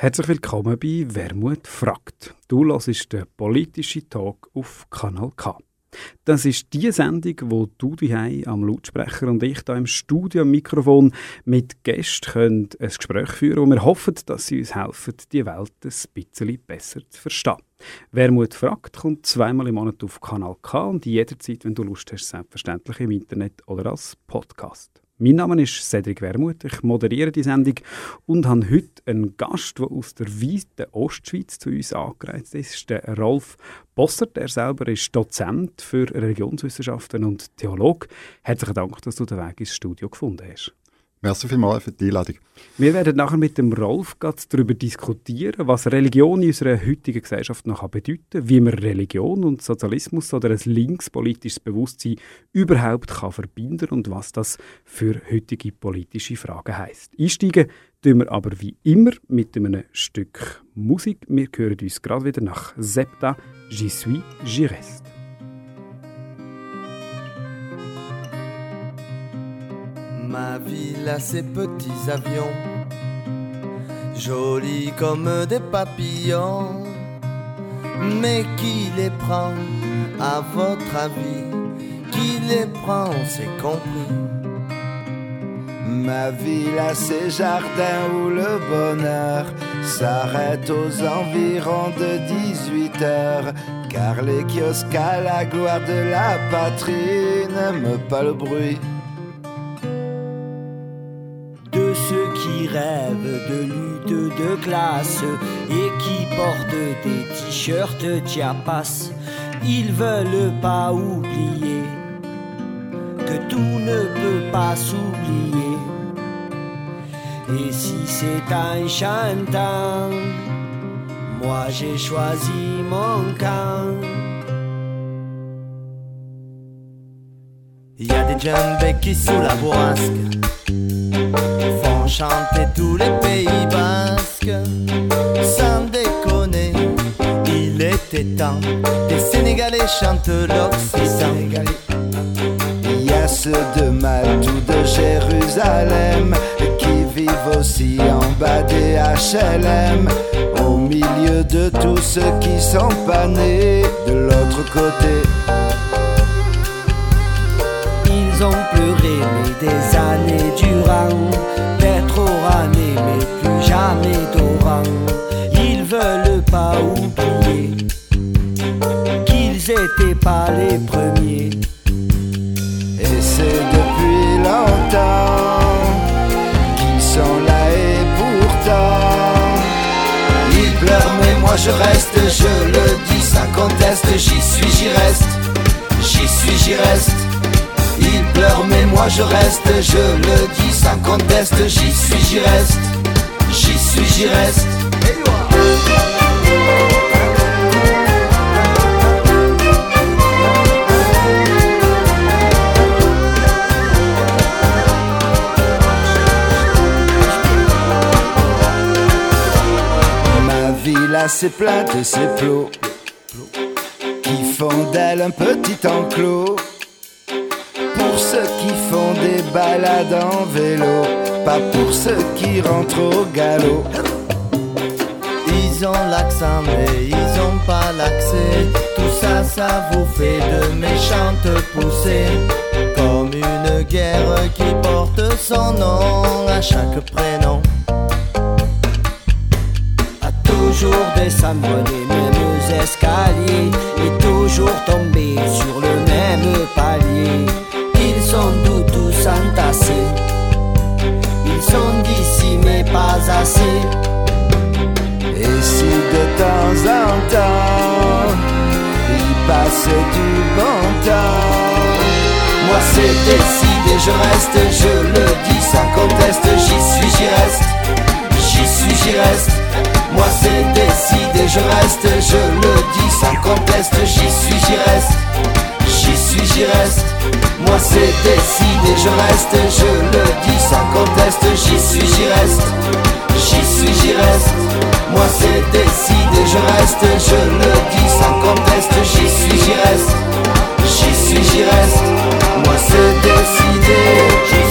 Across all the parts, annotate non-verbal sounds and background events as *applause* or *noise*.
Herzlich willkommen bei Wermut fragt. Du hörst den politischen Talk auf Kanal K. Das ist die Sendung, wo du dich am Lautsprecher und ich da im Studio am Mikrofon mit Gästen ein Gespräch führen und wir hoffen, dass sie uns helfen, die Welt ein bisschen besser zu verstehen. Wermut fragt kommt zweimal im Monat auf Kanal K und jederzeit, wenn du Lust hast, selbstverständlich im Internet oder als Podcast. Mein Name ist Cedric Wermuth, ich moderiere die Sendung und habe heute einen Gast, der aus der weiten Ostschweiz zu uns angereist ist. Der Rolf Bossert. Er selber ist Dozent für Religionswissenschaften und Theolog. Herzlichen Dank, dass du den Weg ins Studio gefunden hast. Merci vielmals für die Einladung. Wir werden nachher mit dem Rolf darüber diskutieren, was Religion in unserer heutigen Gesellschaft noch bedeuten wie man Religion und Sozialismus oder ein linkspolitisches Bewusstsein überhaupt kann verbinden und was das für heutige politische Fragen heißt. Einsteigen tun wir aber wie immer mit einem Stück Musik. Wir hören uns gerade wieder nach Septa, J'y suis, j'y reste. Ma ville a ses petits avions, jolis comme des papillons. Mais qui les prend, à votre avis? Qui les prend, c'est compris. Ma ville a ses jardins où le bonheur s'arrête aux environs de 18 heures. Car les kiosques à la gloire de la patrie n'aiment pas le bruit rêvent de lutte de classe et qui portent des t-shirts Chiapas. Ils veulent pas oublier que tout ne peut pas s'oublier. Et si c'est un chantant, moi j'ai choisi mon camp. Y a des jambes qui sous la bourrasque chanter tous les pays basques. Sans déconner, il était temps. Les Sénégalais chantent l'Occitan. Il y a ceux de Maltou, de Jérusalem, qui vivent aussi en bas des HLM. Au milieu de tous ceux qui sont pas nés de l'autre côté. Ils ont pleuré des années durant mais plus jamais d'orang. Ils veulent pas oublier qu'ils étaient pas les premiers. Et c'est depuis longtemps qu'ils sont là et pourtant ils pleurent, mais moi je reste, je le dis sans conteste, j'y suis, j'y reste, j'y suis, j'y reste. Mais moi je reste, je le dis sans conteste, j'y suis, j'y reste, j'y suis, j'y reste. Ma ville a ses plaintes et ses plots qui font d'elle un petit enclos des balades en vélo, pas pour ceux qui rentrent au galop. Ils ont l'accent mais ils ont pas l'accès. Tout ça, ça vous fait de méchantes poussées. Comme une guerre qui porte son nom à chaque prénom. A toujours descendre les mêmes escaliers et toujours tomber sur le même palier sont doux Ils sont d'ici mais pas assez. Et si de temps en temps, il passe du bon temps, moi c'est décidé, je reste, je le dis sans conteste, j'y suis, j'y reste, j'y suis, j'y reste. Moi c'est décidé, je reste, je le dis sans conteste, j'y suis, j'y reste, j'y suis, j'y reste. Moi c'est décidé, je reste, je le dis sans conteste, j'y suis, j'y reste, j'y suis, j'y reste. Moi c'est décidé, je reste, je le dis sans conteste, j'y suis, j'y reste, j'y suis, j'y reste. Moi c'est décidé.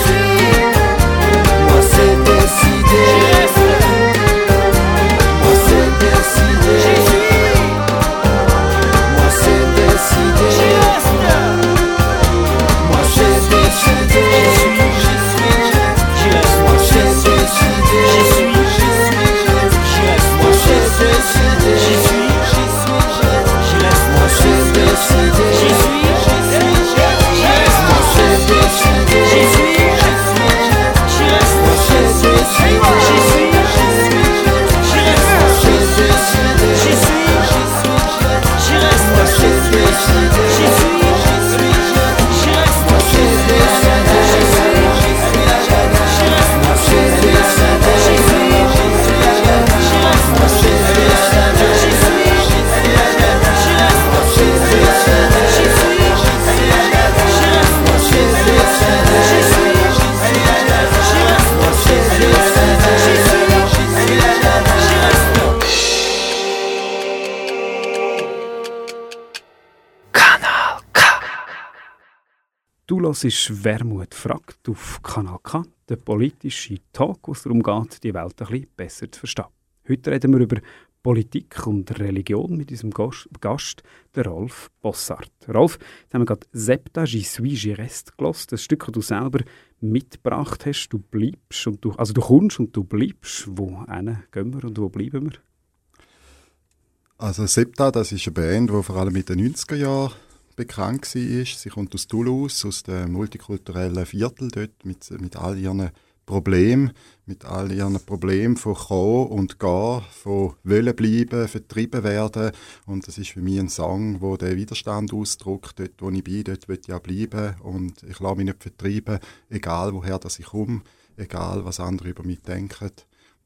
Hörst Wermut fragt auf Kanal K, der politische Talk, wo es darum geht, die Welt ein bisschen besser zu verstehen. Heute reden wir über Politik und Religion mit unserem Gast, der Rolf Bossart. Rolf, jetzt haben wir gerade «Septa, j'y suis, j'y reste» gehört. Das Stück, das du selber mitgebracht hast. Du bleibst und du, also du kommst und du bleibst. Wo gehen wir und wo bleiben wir? Also «Septa», das ist eine Band, die vor allem in den 90er Jahren bekannt war. Sie kommt aus Toulouse, aus dem multikulturellen Viertel dort, mit, mit all ihren Problemen, mit all ihren Problemen von kommen und gehen, von wollen bleiben, vertrieben werden. Und das ist für mich ein Song, wo der Widerstand ausdrückt, dort wo ich bin, dort will ich auch bleiben. Und ich lasse mich nicht vertreiben, egal woher dass ich komme, egal was andere über mich denken.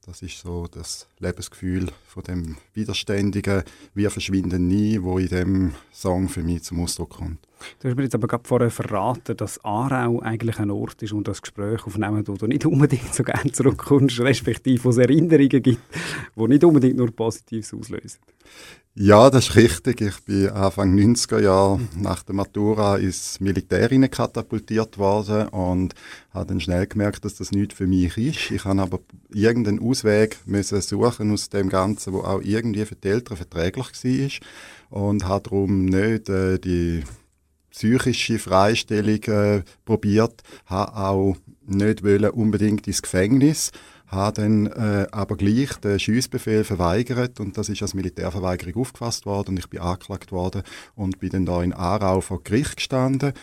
Das ist so das Lebensgefühl von dem Widerständigen, wir verschwinden nie, wo in dem Song für mich zum Ausdruck kommt. Du hast mir jetzt aber gerade vorher verraten, dass Aarau eigentlich ein Ort ist und das Gespräch aufnehmen, wo du nicht unbedingt so gerne zurückkommst, respektive wo es Erinnerungen gibt, die nicht unbedingt nur Positives auslösen. Ja, das ist richtig. Ich bin Anfang 90er Jahre nach der Matura ins Militär katapultiert worden und habe dann schnell gemerkt, dass das nicht für mich ist. Ich habe aber irgendeinen Ausweg müssen suchen aus dem Ganzen, wo auch irgendwie für die Eltern verträglich war und habe darum nicht äh, die psychische Freistellung äh, probiert, habe auch nicht unbedingt ins Gefängnis habe dann äh, aber gleich den Schiessbefehl verweigert und das ist als Militärverweigerung aufgefasst worden und ich bin angeklagt worden und bin dann da in Aarau vor Gericht gestanden.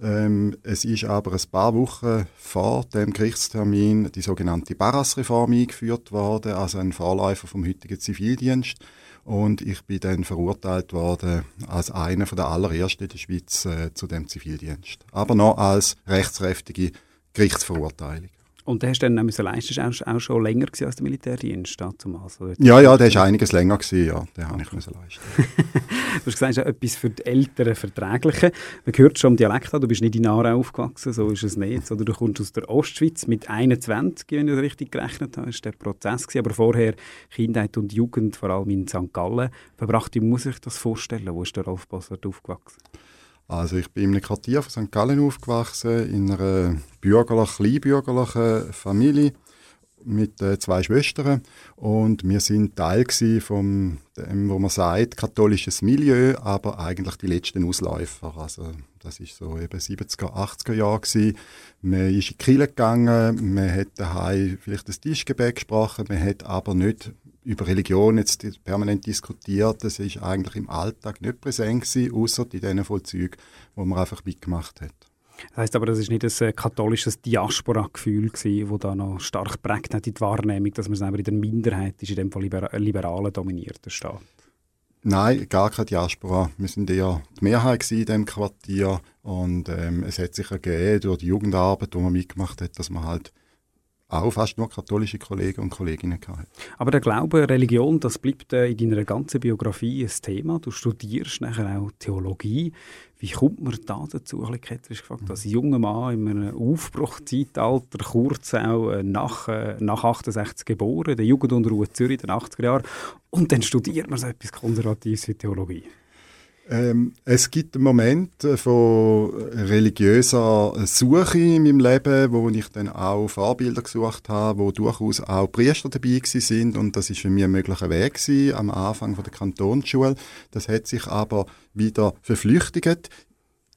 Ähm, es ist aber ein paar Wochen vor dem Gerichtstermin die sogenannte Barras-Reform eingeführt worden, also ein Vorläufer vom heutigen Zivildienst. Und ich bin dann verurteilt worden als einer der allerersten in der Schweiz äh, zu dem Zivildienst. Aber noch als rechtskräftige Gerichtsverurteilung. Und der hast du dann müssen leisten, auch, auch schon länger als der Militärdienst damals? Also ja, ja, der war einiges länger, gewesen, ja. Den habe ich müssen leisten. *laughs* du hast gesagt, etwas für die Älteren Verträgliche. Man hört schon am Dialekt an, du bist nicht in Aarau aufgewachsen, so ist es nicht. Oder du kommst aus der Ostschweiz mit 21, wenn ich das richtig gerechnet habe, das war der Prozess. Gewesen. Aber vorher Kindheit und Jugend, vor allem in St. Gallen, verbracht. Wie muss ich das vorstellen? Wo ist der Rolf Bossert aufgewachsen? Also ich bin in einem Quartier von St. Gallen aufgewachsen, in einer bürgerlich, kleinbürgerlichen Familie mit äh, zwei Schwestern und wir sind Teil von dem, wo man sagt, katholisches Milieu, aber eigentlich die letzten Ausläufer. Also das ist so eben 70er, 80er Jahre gewesen. Man ist in die Kirche gegangen, man hat daheim vielleicht das Tischgebet gesprochen, man hat aber nicht über Religion jetzt permanent diskutiert. Das ist eigentlich im Alltag nicht präsent gewesen, außer in diesen Vollzügen, wo man einfach mitgemacht hat. Das heisst aber, das ist nicht ein äh, katholisches Diaspora-Gefühl das da noch stark prägt hat in die Wahrnehmung, dass man selber in der Minderheit ist, in dem Fall libera liberalen dominierten Staat. Nein, gar keine Diaspora. Wir sind eher die Mehrheit in diesem Quartier und ähm, es hat sich ergeben durch die Jugendarbeit, die man mitgemacht hat, dass man halt auch fast nur katholische Kollegen und Kolleginnen gehabt. Aber der Glaube, Religion, das bleibt äh, in deiner ganzen Biografie ein Thema. Du studierst nachher auch Theologie. Wie kommt man da dazu? Ein ketzerisch gefragt, als junger Mann in einem Aufbruchzeitalter, kurz auch äh, nach, äh, nach 68 geboren, der Jugendunruhe Zürich in den 80er Jahren, und dann studiert man so etwas Konservatives wie Theologie. Ähm, es gibt einen Moment äh, von religiöser Suche in meinem Leben, wo ich dann auch Vorbilder gesucht habe, wo durchaus auch Priester dabei sind und das ist für mich ein möglicher Weg gewesen, am Anfang von der Kantonsschule. Das hat sich aber wieder verflüchtigt.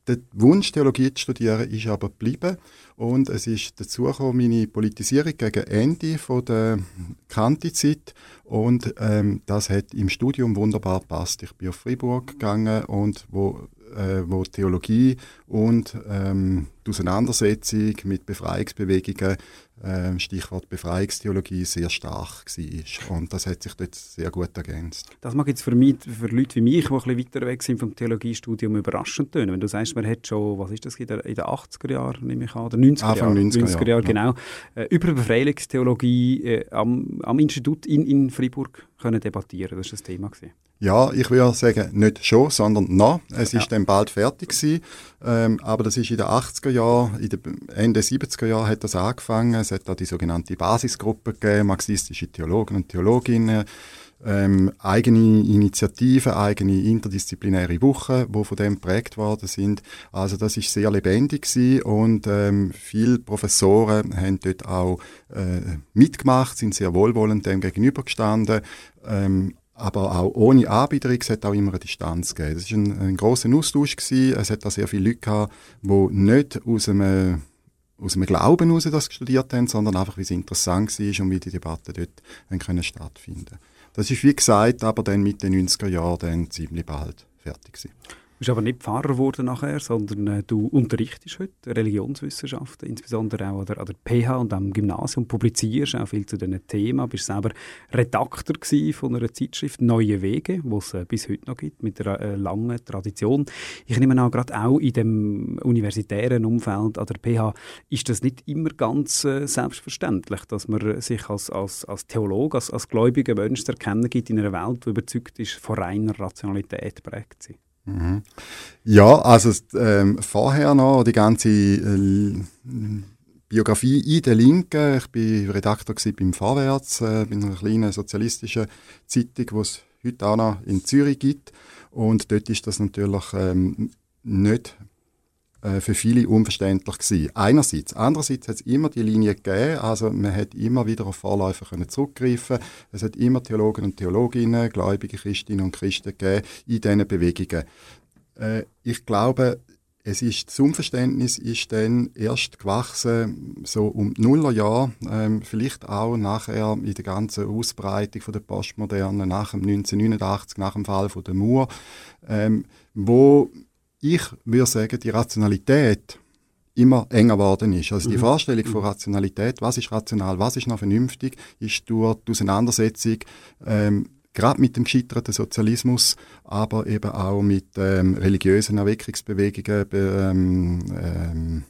Der Wunsch, Theologie zu studieren, ist aber geblieben. Und es ist dazu gekommen, meine Politisierung gegen Ende von der Kantizeit. Und ähm, das hat im Studium wunderbar gepasst. Ich bin auf Fribourg gegangen und wo, äh, wo Theologie und ähm, die Auseinandersetzung mit Befreiungsbewegungen ähm, Stichwort Befreiungstheologie, sehr stark war. Und das hat sich dort sehr gut ergänzt. Das mag jetzt für, mich, für Leute wie mich, die ein bisschen weiter weg sind vom Theologiestudium, überraschend tönen. Wenn du sagst, man hat schon, was ist das, in, den 80er Jahren, nehme ich an, oder 90er Anfang Jahre, 90er, 90er Jahre, genau, äh, über Befreiungstheologie äh, am, am Institut in, in Fribourg können debattieren. Das war das Thema. Gewesen. Ja, ich würde sagen, nicht schon, sondern noch. Es ja. ist dann bald fertig gewesen. Ähm, aber das ist in den 80er Jahren, in den Ende 70er Jahren hat das angefangen. Es hat da die sogenannte Basisgruppe gegeben, marxistische Theologen und Theologinnen, ähm, eigene Initiativen, eigene interdisziplinäre Wochen, wo von dem geprägt worden sind. Also das ist sehr lebendig gewesen und ähm, viele Professoren haben dort auch äh, mitgemacht, sind sehr wohlwollend dem gegenübergestanden. Ähm, aber auch ohne Anbieterung, es hat auch immer eine Distanz gegeben. Das war ein, ein grosser Austausch. Gewesen. Es hat auch sehr viele Leute gehabt, die nicht aus einem, aus einem Glauben heraus das studiert haben, sondern einfach, wie es interessant war und wie die Debatten dort können stattfinden Das ist, wie gesagt, aber dann mit den 90er Jahren dann ziemlich bald fertig gewesen. Bist aber nicht Pfarrer geworden nachher, sondern äh, du unterrichtest heute Religionswissenschaften, insbesondere auch an der, an der PH und am Gymnasium, publizierst auch viel zu diesen Themen, bist selber Redakteur von einer Zeitschrift «Neue Wege», die es äh, bis heute noch gibt, mit einer äh, langen Tradition. Ich nehme an, gerade auch in dem universitären Umfeld an der PH ist das nicht immer ganz äh, selbstverständlich, dass man sich als, als, als Theologe, als, als gläubiger Mensch erkennen gibt in einer Welt, die überzeugt ist, von reiner Rationalität prägt sie. Mhm. Ja, also ähm, vorher noch die ganze äh, Biografie in der Linken. Ich war Redakteur beim Vorwärts, äh, bei einer kleinen sozialistischen Zeitung, die es heute auch noch in Zürich gibt. Und dort ist das natürlich ähm, nicht für viele unverständlich gewesen. Einerseits. Andererseits hat es immer die Linie gegeben, also man hat immer wieder auf Vorläufer zurückgreifen Es hat immer Theologen und Theologinnen, gläubige Christinnen und Christen gegeben in diesen Bewegungen. Äh, ich glaube, es ist, das Unverständnis ist dann erst gewachsen, so um die Nullerjahre, ähm, vielleicht auch nachher in der ganzen Ausbreitung von der Postmoderne, nach dem 1989, nach dem Fall von der Mauer, ähm, wo ich würde sagen, die Rationalität immer enger geworden ist. Also die mhm. Vorstellung von Rationalität, was ist rational, was ist noch vernünftig, ist durch die Auseinandersetzung ähm, gerade mit dem gescheiterten Sozialismus, aber eben auch mit ähm, religiösen Erweckungsbewegungen, ähm, ähm,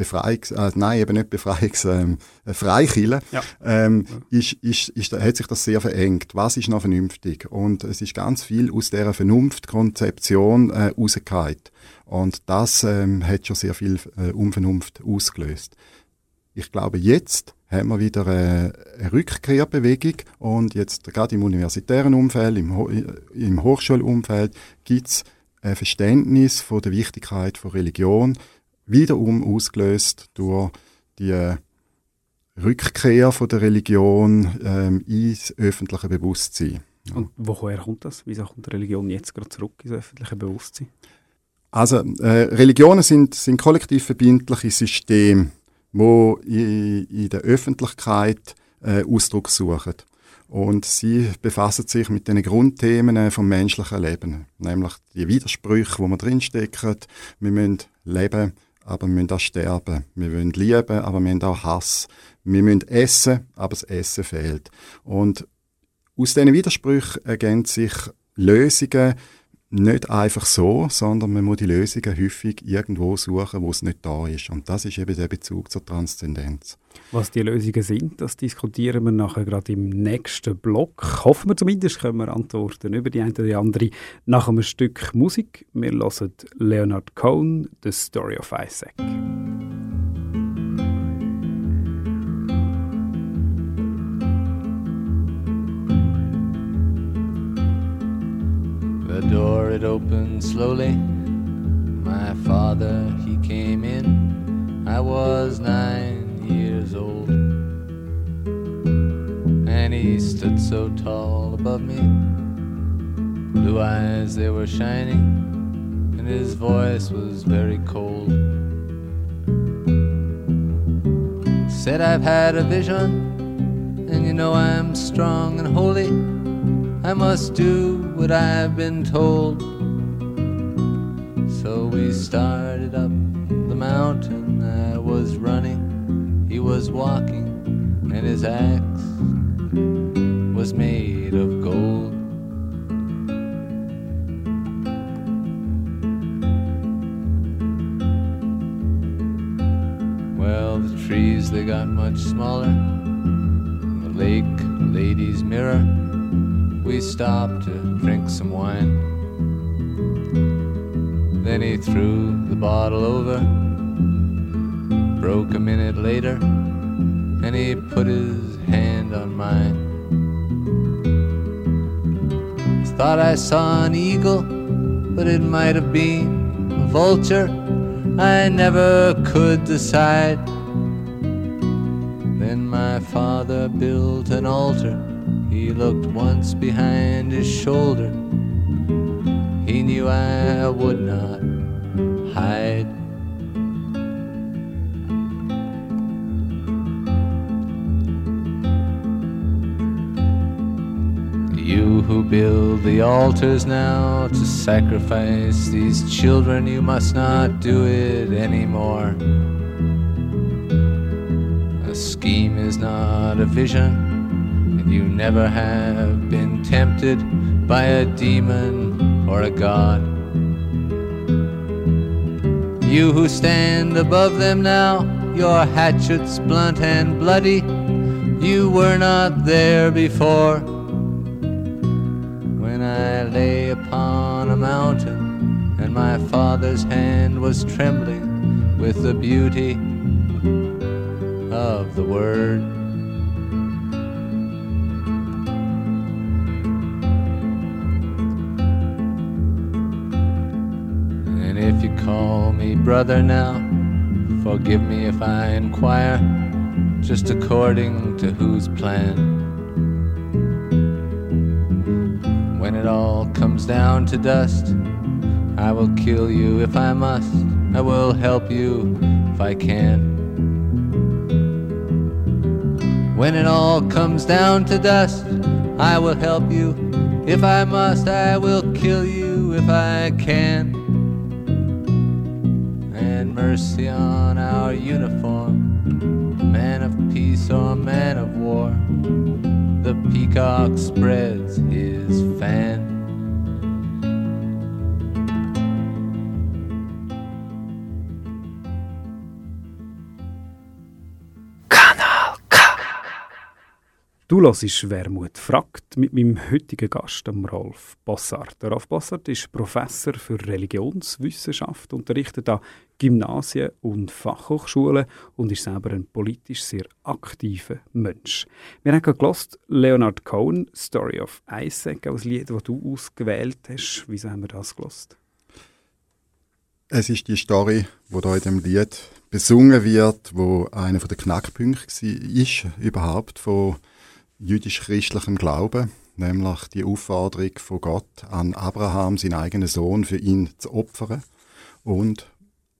Befreiungs-, äh, nein, eben nicht Befreiungs-, ähm, äh, Freikirche, ja. ähm, ist, ist, ist, hat sich das sehr verengt. Was ist noch vernünftig? Und es ist ganz viel aus dieser Vernunftkonzeption äh, rausgefallen. Und das ähm, hat schon sehr viel äh, Unvernunft ausgelöst. Ich glaube, jetzt haben wir wieder eine, eine Rückkehrbewegung und jetzt gerade im universitären Umfeld, im, Ho im Hochschulumfeld gibt es ein Verständnis von der Wichtigkeit von Religion, wiederum ausgelöst durch die Rückkehr von der Religion ähm, ins öffentliche Bewusstsein. Und woher kommt das? Wieso kommt die Religion jetzt gerade zurück ins öffentliche Bewusstsein? Also äh, Religionen sind, sind kollektiv verbindliche Systeme, wo in, in der Öffentlichkeit äh, Ausdruck suchen. Und sie befassen sich mit den Grundthemen äh, vom menschlichen Leben, nämlich die Widersprüche, wo wir drinstecken. Wir müssen leben, aber wir müssen auch sterben. Wir wollen lieben, aber wir haben auch Hass. Wir müssen essen, aber das Essen fehlt. Und aus diesen Widersprüchen ergeben sich Lösungen, nicht einfach so, sondern man muss die Lösungen häufig irgendwo suchen, wo es nicht da ist. Und das ist eben der Bezug zur Transzendenz. Was die Lösungen sind, das diskutieren wir nachher gerade im nächsten Block. Hoffen wir zumindest, können wir antworten über die eine oder die andere nach einem Stück Musik. Wir hören Leonard Cohen, The Story of Isaac. The door it opened slowly. My father he came in. I was nine years old. And he stood so tall above me. Blue eyes they were shining. And his voice was very cold. Said I've had a vision. And you know I'm strong and holy. I must do what I've been told. So we started up the mountain. I was running, he was walking, and his axe was made of gold. Well, the trees they got much smaller. The lake, lady's mirror we stopped to drink some wine. Then he threw the bottle over, broke a minute later, and he put his hand on mine. Thought I saw an eagle, but it might have been a vulture. I never could decide. Then my father built an altar. He looked once behind his shoulder. He knew I would not hide. You who build the altars now to sacrifice these children, you must not do it anymore. A scheme is not a vision, and you never have been tempted by a demon or a god. You who stand above them now, your hatchets blunt and bloody, you were not there before. When I lay upon a mountain, and my father's hand was trembling with the beauty of the word. Call me brother now, forgive me if I inquire, just according to whose plan. When it all comes down to dust, I will kill you if I must. I will help you if I can. When it all comes down to dust, I will help you if I must. I will kill you if I can. Mercy on our uniform, man of peace or man of war. The peacock spreads his fan. Du hörst «Wermut fragt» mit meinem heutigen Gast, Rolf Bossart. Rolf Bossart ist Professor für Religionswissenschaft, unterrichtet an Gymnasien und Fachhochschulen und ist selber ein politisch sehr aktiver Mensch. Wir haben gehört, Leonard Cohen, «Story of Isaac», als Lied, das du ausgewählt hast. Wieso haben wir das gehört? Es ist die Story, wo da in dem Lied besungen wird, wo einer der Knackpunkte ist überhaupt von jüdisch-christlichem Glauben, nämlich die Aufforderung von Gott an Abraham, seinen eigenen Sohn für ihn zu opfern. Und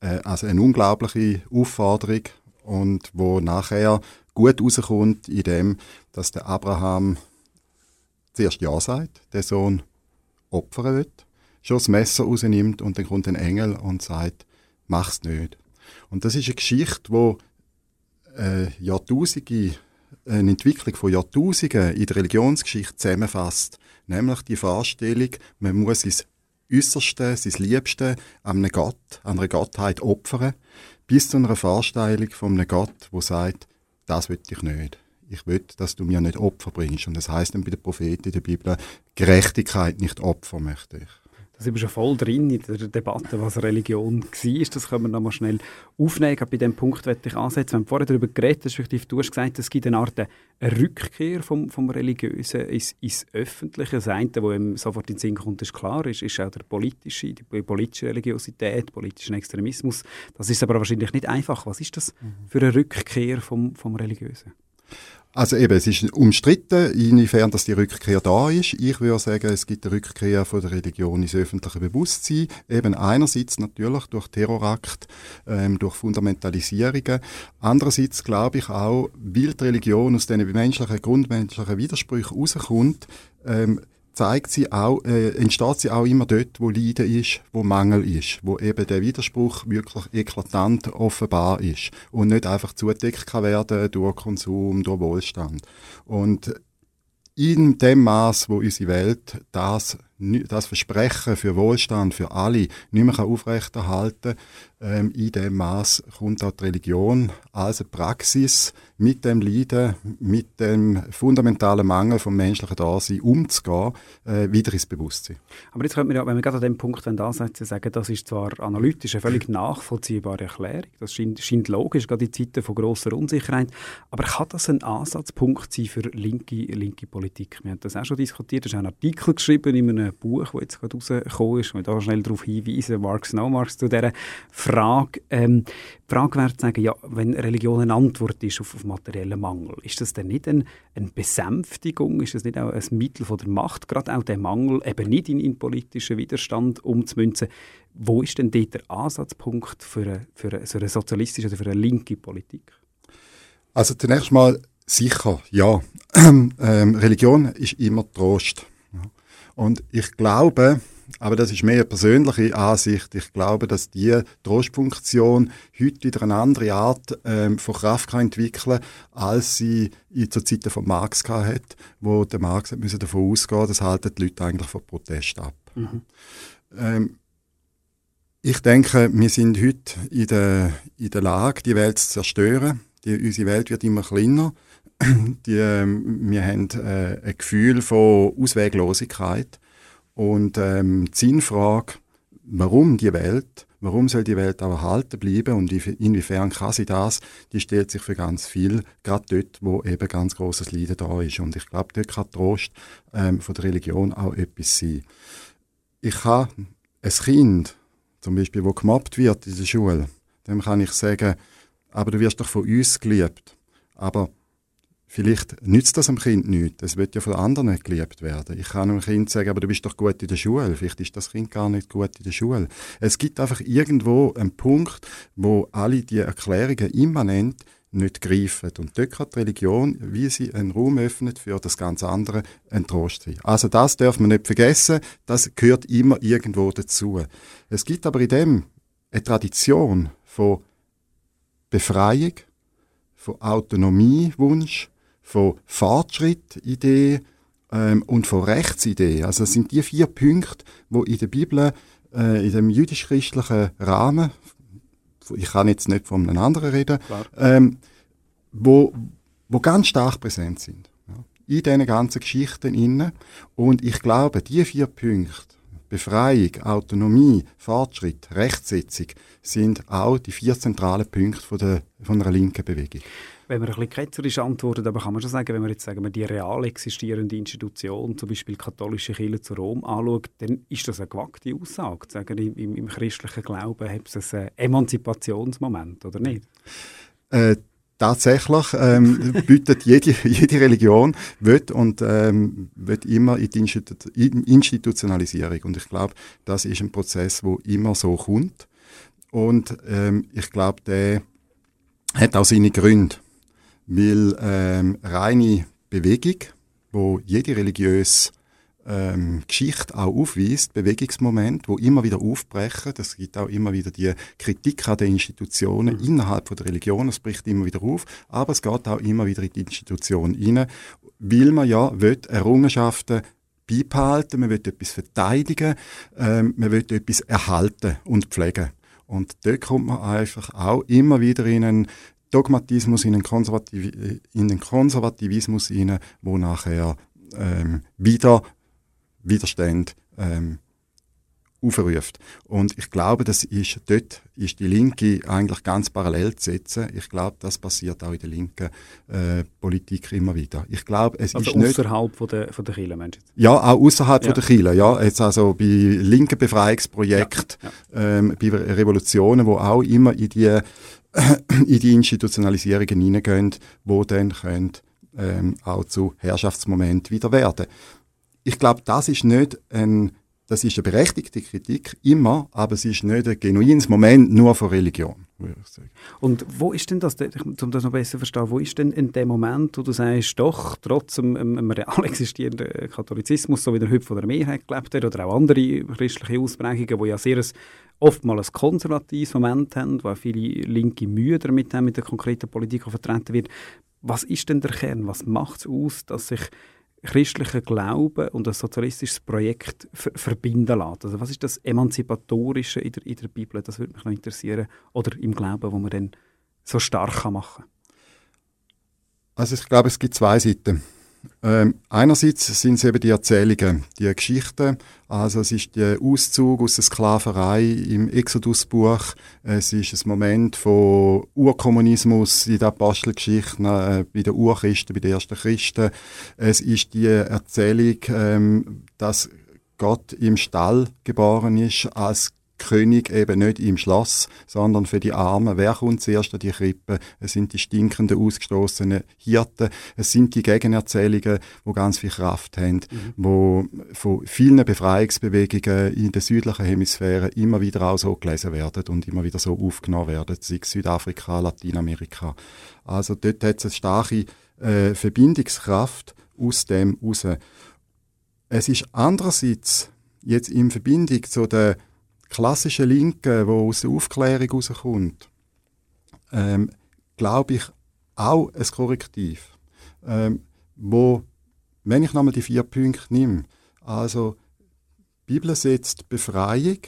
äh, also eine unglaubliche Aufforderung und wo nachher gut rauskommt in dem, dass der Abraham zuerst Ja sagt, der Sohn opfern wird, schon das Messer rausnimmt und dann kommt ein Engel und sagt, mach's nicht. Und das ist eine Geschichte, wo äh, Jahrtausende eine Entwicklung von Jahrtausenden in der Religionsgeschichte zusammenfasst. Nämlich die Vorstellung, man muss sein Äußerste, sein Liebste an einem Gott, an einer Gottheit opfern, bis zu einer Vorstellung von einem Gott, wo sagt, das will ich nicht. Ich will, dass du mir nicht Opfer bringst. Und das heißt dann bei den Propheten in der Bibel, Gerechtigkeit, nicht Opfer möchte ich. Da sind wir schon voll drin in der Debatte, was Religion war. Das können wir noch mal schnell aufnehmen. Bei diesem Punkt möchte ich ansetzen. Wir haben vorher darüber geredet, respektive du hast gesagt, es gibt eine Art Rückkehr vom, vom Religiösen ins, ins Öffentliche. Das eine, was ihm sofort in den Sinn kommt, ist klar, ist, ist auch der politische, die politische Religiosität, politischen Extremismus. Das ist aber wahrscheinlich nicht einfach. Was ist das für eine Rückkehr vom, vom Religiösen? Also eben, es ist umstritten, inwiefern dass die Rückkehr da ist. Ich würde sagen, es gibt eine Rückkehr von der Religion ins öffentliche Bewusstsein. Eben einerseits natürlich durch Terrorakt, ähm, durch Fundamentalisierungen. Andererseits glaube ich auch, weil die Religion aus diesen menschlichen, grundmenschlichen Widersprüchen rauskommt, ähm, zeigt sie auch, äh, entsteht sie auch immer dort, wo Leiden ist, wo Mangel ist, wo eben der Widerspruch wirklich eklatant offenbar ist und nicht einfach zudeckt kann werden durch Konsum, durch Wohlstand. Und in dem Maß, wo unsere Welt das, das Versprechen für Wohlstand für alle nicht mehr aufrechterhalten ähm, in dem Maß kommt auch die Religion als eine Praxis, mit dem Leiden, mit dem fundamentalen Mangel vom menschlichen Dasein umzugehen, äh, wieder ins Bewusstsein. Aber jetzt könnte man ja, wenn wir gerade an dem Punkt ansetzen, sagen, das ist zwar analytisch eine völlig nachvollziehbare Erklärung, das scheint, scheint logisch, gerade in Zeiten von grosser Unsicherheit, aber kann das ein Ansatzpunkt sein für linke, linke Politik? Wir haben das auch schon diskutiert, es ist ein Artikel geschrieben in einem Buch, das jetzt gerade rausgekommen ist, ich da schnell darauf hinweisen, Marx No Marx, zu dieser Frage. Ähm, die Frage wäre zu sagen, ja, wenn Religion eine Antwort ist auf, auf materiellen Mangel, ist das denn nicht ein, eine Besänftigung, ist das nicht auch ein Mittel von der Macht, gerade auch der Mangel eben nicht in, in politischen Widerstand umzumünzen? Wo ist denn dort der Ansatzpunkt für eine, für eine, für eine sozialistische oder für eine linke Politik? Also zunächst mal sicher, ja. *clears throat* ähm, Religion ist immer Trost. Und ich glaube, aber das ist mehr eine persönliche Ansicht, ich glaube, dass die Trostfunktion heute wieder eine andere Art ähm, von Kraft kann entwickeln als sie zur Zeit von Marx hat, wo der Marx müssen davon ausgehen, das halten die Leute eigentlich von Protest ab. Mhm. Ähm, ich denke, wir sind heute in der, in der Lage, die Welt zu zerstören. Die, unsere Welt wird immer kleiner. *clears throat* Die, ähm, wir haben äh, ein Gefühl von Ausweglosigkeit. Und ähm, die Sinnfrage, warum die Welt, warum soll die Welt aber erhalten bleiben und inwiefern kann sie das, die stellt sich für ganz viel, gerade dort, wo eben ganz großes Leiden da ist. Und ich glaube, dort kann Trost ähm, von der Religion auch etwas sein. Ich habe ein Kind, zum Beispiel, wo gemobbt wird in der Schule, dem kann ich sagen, aber du wirst doch von uns geliebt. Aber vielleicht nützt das dem Kind nichts. Es wird ja von anderen geliebt werden. Ich kann einem Kind sagen, aber du bist doch gut in der Schule. Vielleicht ist das Kind gar nicht gut in der Schule. Es gibt einfach irgendwo einen Punkt, wo alle die Erklärungen immanent nicht greifen. Und dort kann die Religion, wie sie einen Raum öffnet für das ganz andere, ein Trost sein. Also das darf man nicht vergessen, das gehört immer irgendwo dazu. Es gibt aber in dem eine Tradition von Befreiung, von Autonomiewunsch, von Fortschrittidee ähm, und von Rechtsidee. Also das sind die vier Punkte, wo in der Bibel, äh, in dem jüdisch-christlichen Rahmen, ich kann jetzt nicht von einem anderen reden, ähm, wo, wo ganz stark präsent sind. Ja, in diesen ganzen Geschichten inne. Und ich glaube, die vier Punkte, Befreiung, Autonomie, Fortschritt, Rechtsetzung, sind auch die vier zentralen Punkte von, der, von einer linken Bewegung. Wenn man ein bisschen ketzerisch antwortet, aber kann man schon sagen, wenn man jetzt sagen wir, die real existierende Institution, zum Beispiel die katholische Kirche zu Rom, anschaut, dann ist das eine gewagte Aussage. Sagen, im, im christlichen Glauben hat es einen Emanzipationsmoment, oder nicht? Äh, tatsächlich ähm, *laughs* bietet jede, jede Religion wird und ähm, wird immer in die Institu Institutionalisierung und ich glaube, das ist ein Prozess, wo immer so kommt und ähm, ich glaube, der hat auch seine Gründe weil ähm, reine Bewegung, wo jede religiöse ähm, Geschichte auch aufweist, Bewegungsmoment, wo immer wieder aufbrechen. Das gibt auch immer wieder die Kritik an den Institutionen mhm. innerhalb von der Religion. Es bricht immer wieder auf, aber es geht auch immer wieder in die Institution hinein, weil man ja will Errungenschaften beibehalten, man will etwas verteidigen, ähm, man will etwas erhalten und pflegen. Und dort kommt man einfach auch immer wieder in einen Dogmatismus, in den, Konservativ in den Konservativismus hinein, wo nachher ähm, wieder Widerstand ähm, aufruft. Und ich glaube, das ist, dort ist die Linke eigentlich ganz parallel zu setzen. Ich glaube, das passiert auch in der linken äh, Politik immer wieder. Ich glaube, es also ist nicht... außerhalb von der, von der Kirche, meinst du? Ja, auch außerhalb ja. von der Kirche, ja. Jetzt also bei linken Befreiungsprojekten, ja. Ja. Ähm, bei Revolutionen, wo auch immer in die in die Institutionalisierungen hineingehen, wo dann können, ähm, auch zu Herrschaftsmomenten wieder werden. Ich glaube, das ist nicht ein, das ist eine berechtigte Kritik, immer, aber es ist nicht ein genuines Moment nur von Religion. Und wo ist denn das, um das noch besser zu verstehen, wo ist denn in dem Moment, wo du sagst, doch, trotz einem, einem real existierenden Katholizismus, so wie der heute von der Mehrheit gelebt wird, oder auch andere christliche Ausprägungen, wo ja sehr ein oftmals ein konservatives Moment haben, weil viele Linke Mühe damit haben, mit der konkreten Politik, die vertreten wird. Was ist denn der Kern? Was macht es aus, dass sich christlicher Glaube und ein sozialistisches Projekt ver verbinden lässt? Also was ist das Emanzipatorische in der, in der Bibel? Das würde mich noch interessieren. Oder im Glauben, wo man dann so stark machen kann. Also ich glaube, es gibt zwei Seiten. Ähm, einerseits sind es eben die Erzählungen, die Geschichten. Also es ist der Auszug aus der Sklaverei im Exodusbuch. Es ist ein Moment von Urkommunismus in der Apostelgeschichte, äh, bei den Urchristen, bei den ersten Christen. Es ist die Erzählung, ähm, dass Gott im Stall geboren ist, als König eben nicht im Schloss, sondern für die Armen. Wer kommt zuerst an die Krippe? Es sind die stinkenden, ausgestoßenen Hirten. Es sind die Gegenerzählungen, wo ganz viel Kraft haben, mhm. wo von vielen Befreiungsbewegungen in der südlichen Hemisphäre immer wieder auch so gelesen werden und immer wieder so aufgenommen werden, sei es Südafrika, Lateinamerika. Also dort hat es eine starke äh, Verbindungskraft aus dem raus. Es ist andererseits jetzt in Verbindung zu der klassischen Linken, wo aus der Aufklärung herauskommt, ähm, glaube ich, auch ein Korrektiv, ähm, wo, wenn ich nochmal die vier Punkte nehme, also die Bibel setzt Befreiung,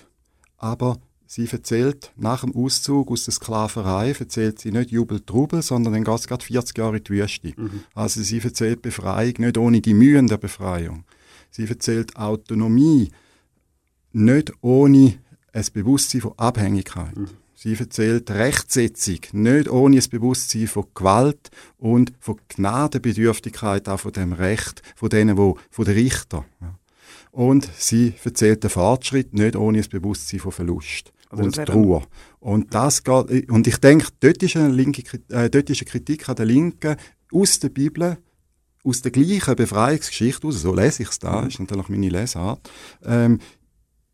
aber sie erzählt nach dem Auszug aus der Sklaverei, erzählt sie nicht Jubel, Trubel, sondern dann geht es gerade 40 Jahre in die Wüste. Mhm. Also sie erzählt Befreiung nicht ohne die Mühen der Befreiung. Sie erzählt Autonomie nicht ohne ein Bewusstsein von Abhängigkeit. Mhm. Sie erzählt Rechtsetzung, nicht ohne ein Bewusstsein von Gewalt und von Gnadenbedürftigkeit, auch von dem Recht, von denen, wo, von den Richter. Und sie erzählt den Fortschritt, nicht ohne ein Bewusstsein von Verlust also und Trauer. Und das geht, und ich denke, dort ist, eine linke, äh, dort ist eine Kritik an der Linken aus der Bibel, aus der gleichen Befreiungsgeschichte so lese ich es da, mhm. ist natürlich meine Lesart, ähm,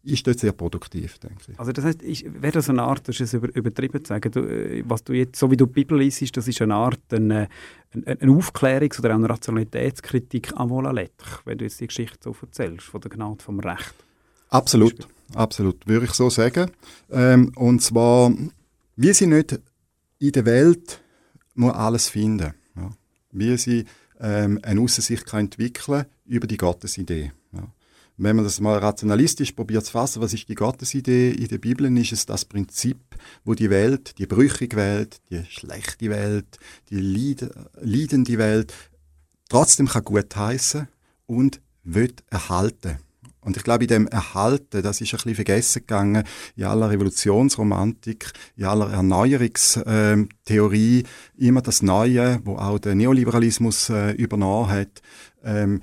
ist dort sehr produktiv, denke ich. Also das heißt, wäre das eine Art, das ist über, übertrieben zu sagen, du, äh, was du jetzt, so wie du die Bibel liest, das ist eine Art, eine, eine, eine Aufklärungs- oder eine Rationalitätskritik an la lettre, wenn du jetzt die Geschichte so erzählst, von der Gnade vom Recht. Absolut, absolut, würde ich so sagen. Ähm, und zwar, wie sie nicht in der Welt muss alles finden, ja. wie sie ähm, eine Aussicht entwickeln über die Gottesidee wenn man das mal rationalistisch probiert zu fassen, was ist die Gottesidee in der Bibel, ist es das Prinzip, wo die Welt, die brüchige Welt, die schlechte Welt, die leidende Welt trotzdem kann gut heißen und wird erhalten. Und ich glaube, in dem Erhalten, das ist ein bisschen vergessen gegangen, in aller Revolutionsromantik, in aller Erneuerungstheorie, immer das Neue, wo auch der Neoliberalismus äh, übernommen hat, ähm,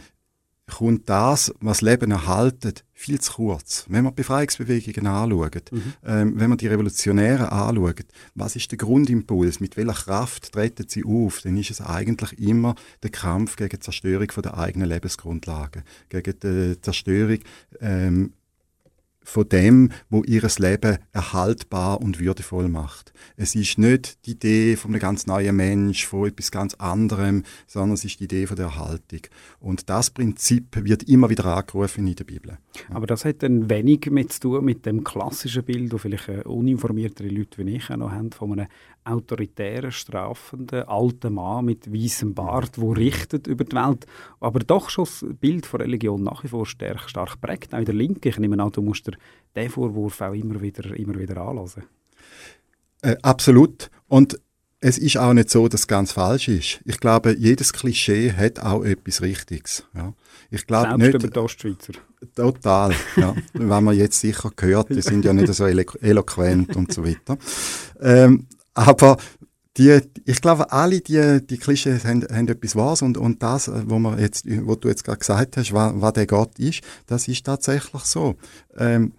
kommt das, was Leben erhaltet, viel zu kurz. Wenn man Befreiungsbewegungen anschaut, mhm. ähm, wenn man die Revolutionären anschaut, was ist der Grundimpuls, mit welcher Kraft treten sie auf, dann ist es eigentlich immer der Kampf gegen die Zerstörung von der eigenen Lebensgrundlagen, gegen die Zerstörung ähm, von dem, wo ihres Leben erhaltbar und würdevoll macht. Es ist nicht die Idee von einem ganz neuen Mensch, von etwas ganz anderem, sondern es ist die Idee von der Erhaltung. Und das Prinzip wird immer wieder angerufen in der Bibel. Aber das hat dann wenig mit zu tun mit dem klassischen Bild, das vielleicht uninformiertere Leute wie ich noch haben, von einem autoritären, strafenden alten Mann mit weißem Bart, wo richtet über die Welt, aber doch schon das Bild von Religion nach wie vor stark, stark prägt, auch in der Linken. Ich nehme an, du musst den Vorwurf auch immer wieder, immer wieder anlassen. Äh, absolut. Und es ist auch nicht so, dass es ganz falsch ist. Ich glaube, jedes Klischee hat auch etwas Richtiges. Ja. Ich glaube Selbst nicht, über die Ostschweizer. Total, ja. *laughs* Wenn man jetzt sicher gehört, die sind ja nicht so elo eloquent und so weiter. Ähm, aber die, ich glaube, alle die, die Klischees haben, haben etwas Wahres und, und das, wo, man jetzt, wo du jetzt gerade gesagt hast, was, was der Gott ist, das ist tatsächlich so. Ähm,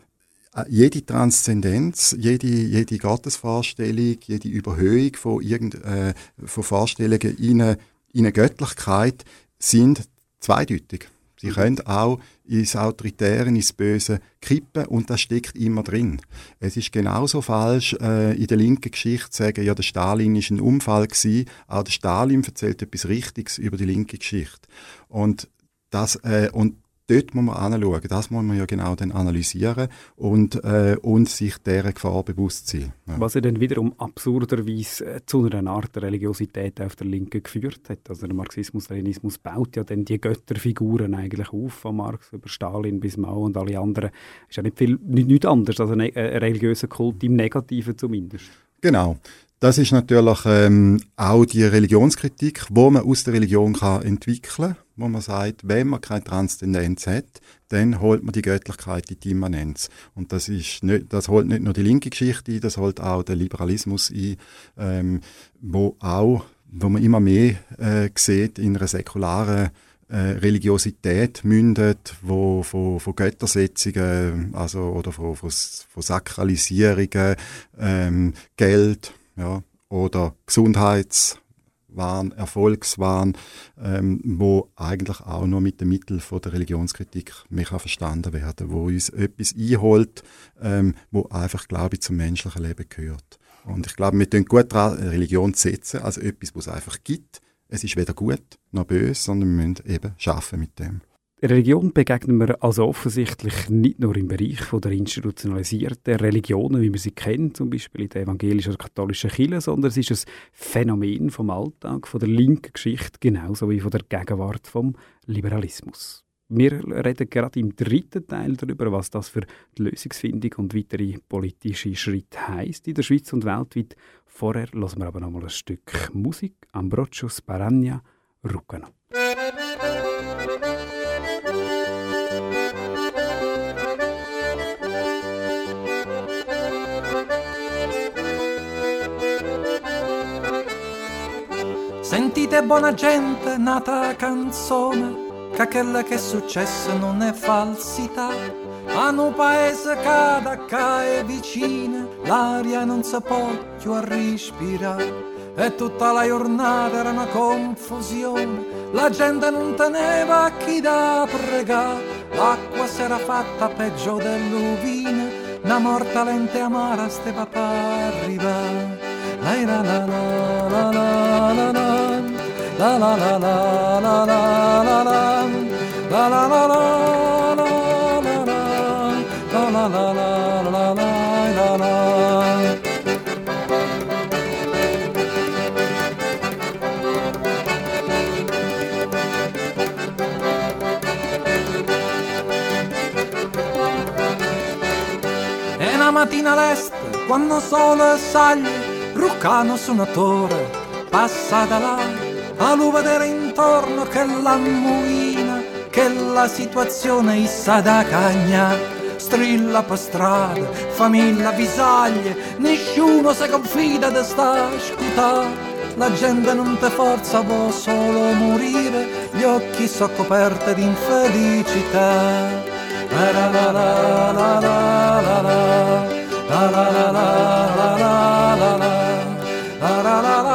jede Transzendenz, jede, jede Gottesvorstellung, jede Überhöhung von, irgend, äh, von Vorstellungen in eine, in eine Göttlichkeit sind zweideutig. Sie können auch ins Autoritäre, ins Böse kippen und das steckt immer drin. Es ist genauso falsch, äh, in der linken Geschichte zu sagen, ja, der Stalin ist ein Unfall gewesen. Auch der Stalin erzählt etwas Richtiges über die linke Geschichte. Und das, äh, und dort muss man anschauen. Das muss man ja genau dann analysieren und, äh, und sich dieser Gefahr bewusst sein. Ja. Was ja dann wiederum absurderweise äh, zu einer Art Religiosität auf der Linken geführt hat. Also der Marxismus-Leninismus baut ja dann die Götterfiguren eigentlich auf, von Marx über Stalin bis Mao und alle anderen. Ist ja nicht viel, nicht, nicht anders als ein, ein religiöser Kult, im Negativen zumindest. Genau. Das ist natürlich ähm, auch die Religionskritik, wo man aus der Religion kann entwickeln kann, wo man sagt, wenn man keine Transzendenz hat, dann holt man die Göttlichkeit in die Immanenz. Und das, ist nicht, das holt nicht nur die linke Geschichte ein, das holt auch der Liberalismus ein, ähm, wo auch, wo man immer mehr äh, sieht in einer säkularen äh, Religiosität mündet, wo von, von Göttersetzungen, also oder von, von, von Sakralisierungen, ähm, Geld, ja, oder Gesundheitswahn, Erfolgswahn, ähm, wo eigentlich auch nur mit den Mitteln von der Religionskritik mehr verstanden werden, wo uns etwas einholt, ähm, wo einfach, glaube ich, zum menschlichen Leben gehört. Und ich glaube, wir tun gut daran, Religion zu setzen, also etwas, was es einfach gibt. Es ist weder gut noch böse, sondern wir müssen eben schaffen mit dem. Religion begegnen wir also offensichtlich nicht nur im Bereich von der institutionalisierten Religionen, wie wir sie kennen, zum Beispiel in der evangelischen oder katholischen Kirche, sondern es ist ein Phänomen vom Alltag, von der linken Geschichte, genauso wie von der Gegenwart vom Liberalismus. Wir reden gerade im dritten Teil darüber, was das für die Lösungsfindung und weitere politische Schritte heisst in der Schweiz und weltweit. Vorher hören wir aber noch mal ein Stück Musik. Ambrogio Sparagna, Rucano. Sentite buona gente, nata canzone, che quella che è successo non è falsità. A un paese cada cae vicina, l'aria non si può più respirare. E tutta la giornata era una confusione, la gente non teneva chi da pregare, l'acqua si era fatta peggio dell'uvina, una morta lente amara stava per arrivare. La la la la la la la la la la la la la la la la la la la la la la la la la la E una mattina l'est, quando sole sale, Ruccano suonatore passa da là, a lui vedere intorno che la muina, che la situazione issa da cagna strilla per strada, famiglia, visaglie, nessuno si confida di sta scutà. La gente non te forza, può solo morire, gli occhi sono coperti di infelicità. La la la la la. La la la la la la la la. La la la la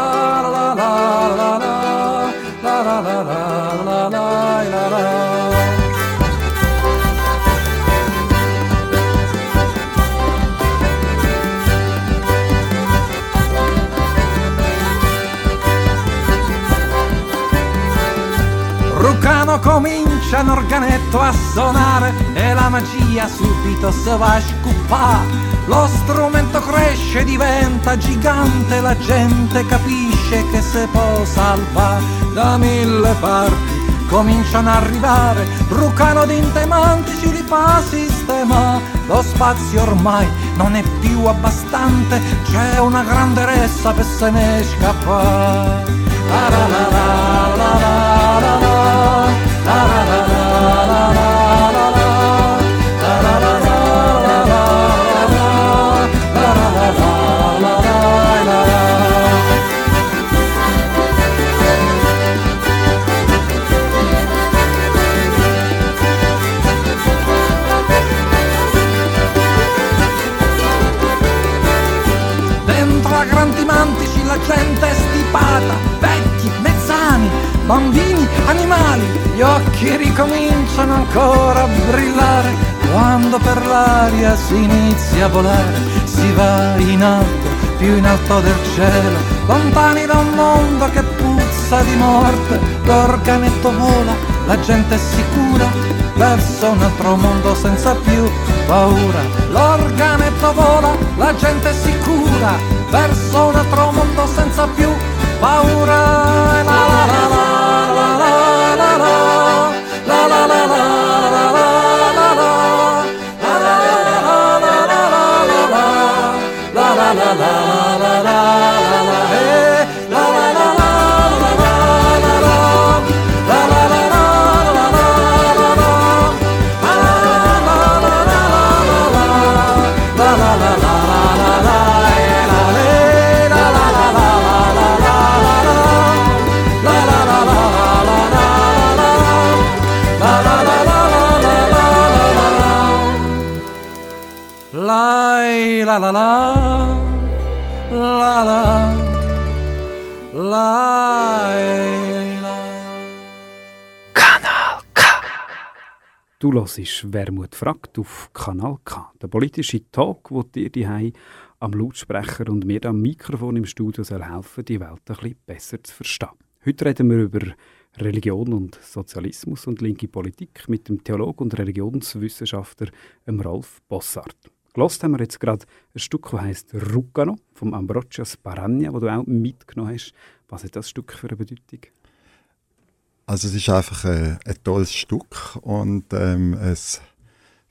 un organetto a suonare e la magia subito si va a scuppare. Lo strumento cresce, diventa gigante, la gente capisce che si può salvare da mille parti. Cominciano ad arrivare, Ruccano di intemantici li fa sistema. Lo spazio ormai non è più abbastante, c'è una grande ressa per se ne scappare. La la la la la. La la la la gente stipata, vecchi, mezzani, bambini, animali, gli occhi ricominciano ancora a brillare, quando per l'aria si inizia a volare, si va in alto, più in alto del cielo, lontani da un mondo che puzza di morte, l'organetto vola, la gente è sicura, verso un altro mondo senza più paura. L'organetto vola, la gente è sicura, verso un altro mondo senza più paura. La la la Du hörst «Wermut fragt» auf Kanal K. Der politische Talk, wo dir die am Lautsprecher und mir am Mikrofon im Studio soll helfen, die Welt ein bisschen besser zu verstehen. Heute reden wir über Religion und Sozialismus und linke Politik mit dem Theologen und Religionswissenschaftler Rolf Bossart. Gelost haben wir jetzt gerade ein Stück, das heisst Ruccano vom Ambrogio Sparagna, das du auch mitgenommen hast. Was hat das Stück für eine Bedeutung? Also es ist einfach ein, ein tolles Stück und ähm, es